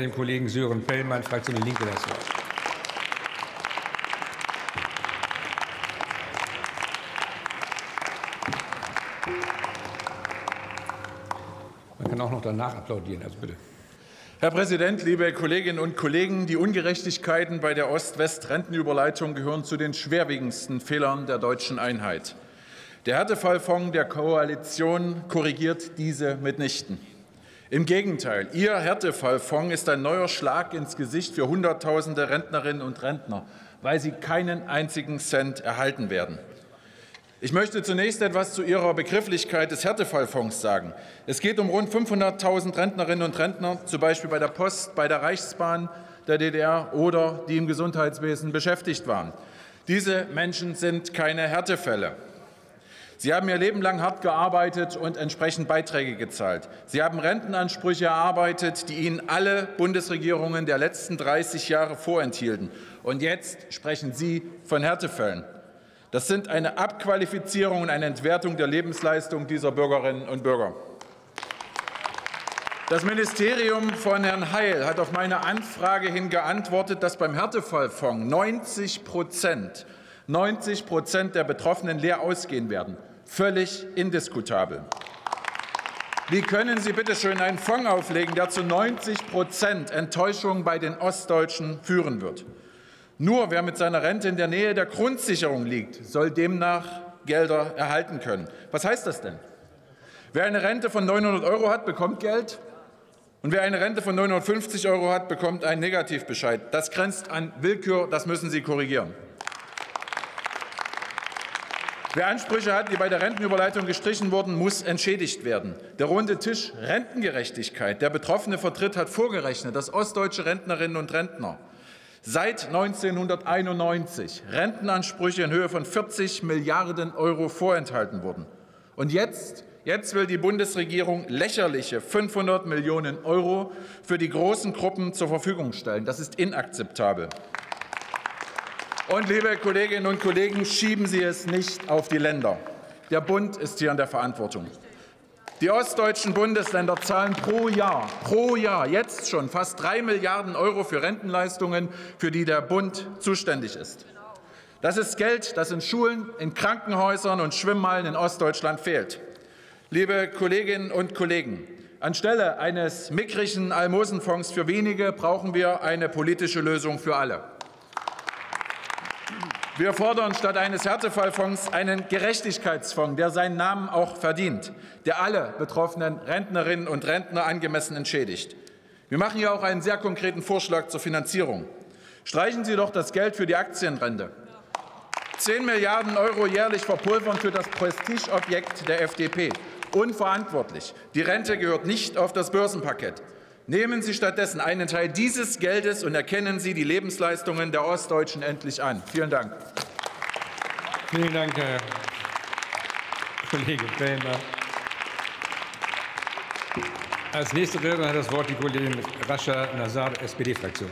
dem Kollegen Sören Pellmann, Fraktion Die Linke, das Wort. Man kann auch noch danach applaudieren, also bitte. Herr Präsident, liebe Kolleginnen und Kollegen! Die Ungerechtigkeiten bei der Ost-West-Rentenüberleitung gehören zu den schwerwiegendsten Fehlern der deutschen Einheit. Der Härtefallfonds der Koalition korrigiert diese mitnichten. Im Gegenteil, Ihr Härtefallfonds ist ein neuer Schlag ins Gesicht für Hunderttausende Rentnerinnen und Rentner, weil sie keinen einzigen Cent erhalten werden. Ich möchte zunächst etwas zu Ihrer Begrifflichkeit des Härtefallfonds sagen. Es geht um rund 500.000 Rentnerinnen und Rentner, zum Beispiel bei der Post, bei der Reichsbahn der DDR oder die im Gesundheitswesen beschäftigt waren. Diese Menschen sind keine Härtefälle. Sie haben ihr Leben lang hart gearbeitet und entsprechend Beiträge gezahlt. Sie haben Rentenansprüche erarbeitet, die Ihnen alle Bundesregierungen der letzten 30 Jahre vorenthielten. Und jetzt sprechen Sie von Härtefällen. Das sind eine Abqualifizierung und eine Entwertung der Lebensleistung dieser Bürgerinnen und Bürger. Das Ministerium von Herrn Heil hat auf meine Anfrage hin geantwortet, dass beim Härtefallfonds 90 Prozent 90 Prozent der Betroffenen leer ausgehen werden. Völlig indiskutabel. Wie können Sie bitte schön einen Fonds auflegen, der zu 90 Prozent Enttäuschung bei den Ostdeutschen führen wird? Nur wer mit seiner Rente in der Nähe der Grundsicherung liegt, soll demnach Gelder erhalten können. Was heißt das denn? Wer eine Rente von 900 Euro hat, bekommt Geld. Und wer eine Rente von 950 Euro hat, bekommt einen Negativbescheid. Das grenzt an Willkür, das müssen Sie korrigieren. Wer Ansprüche hat, die bei der Rentenüberleitung gestrichen wurden, muss entschädigt werden. Der runde Tisch Rentengerechtigkeit, der Betroffene vertritt, hat vorgerechnet, dass ostdeutsche Rentnerinnen und Rentner seit 1991 Rentenansprüche in Höhe von 40 Milliarden Euro vorenthalten wurden. Und jetzt, jetzt will die Bundesregierung lächerliche 500 Millionen Euro für die großen Gruppen zur Verfügung stellen. Das ist inakzeptabel. Und liebe Kolleginnen und Kollegen, schieben Sie es nicht auf die Länder. Der Bund ist hier in der Verantwortung. Die ostdeutschen Bundesländer zahlen pro Jahr, pro Jahr jetzt schon fast drei Milliarden Euro für Rentenleistungen, für die der Bund zuständig ist. Das ist Geld, das in Schulen, in Krankenhäusern und Schwimmhallen in Ostdeutschland fehlt. Liebe Kolleginnen und Kollegen, anstelle eines mickrigen Almosenfonds für wenige brauchen wir eine politische Lösung für alle. Wir fordern statt eines Härtefallfonds einen Gerechtigkeitsfonds, der seinen Namen auch verdient, der alle betroffenen Rentnerinnen und Rentner angemessen entschädigt. Wir machen hier auch einen sehr konkreten Vorschlag zur Finanzierung. Streichen Sie doch das Geld für die Aktienrente. 10 Milliarden Euro jährlich verpulvern für das Prestigeobjekt der FDP. Unverantwortlich. Die Rente gehört nicht auf das Börsenparkett. Nehmen Sie stattdessen einen Teil dieses Geldes und erkennen Sie die Lebensleistungen der Ostdeutschen endlich an. Vielen Dank. Vielen Dank, Herr Kollege Fellner. Als nächste Rednerin hat das Wort die Kollegin Rascha Nazar, SPD-Fraktion.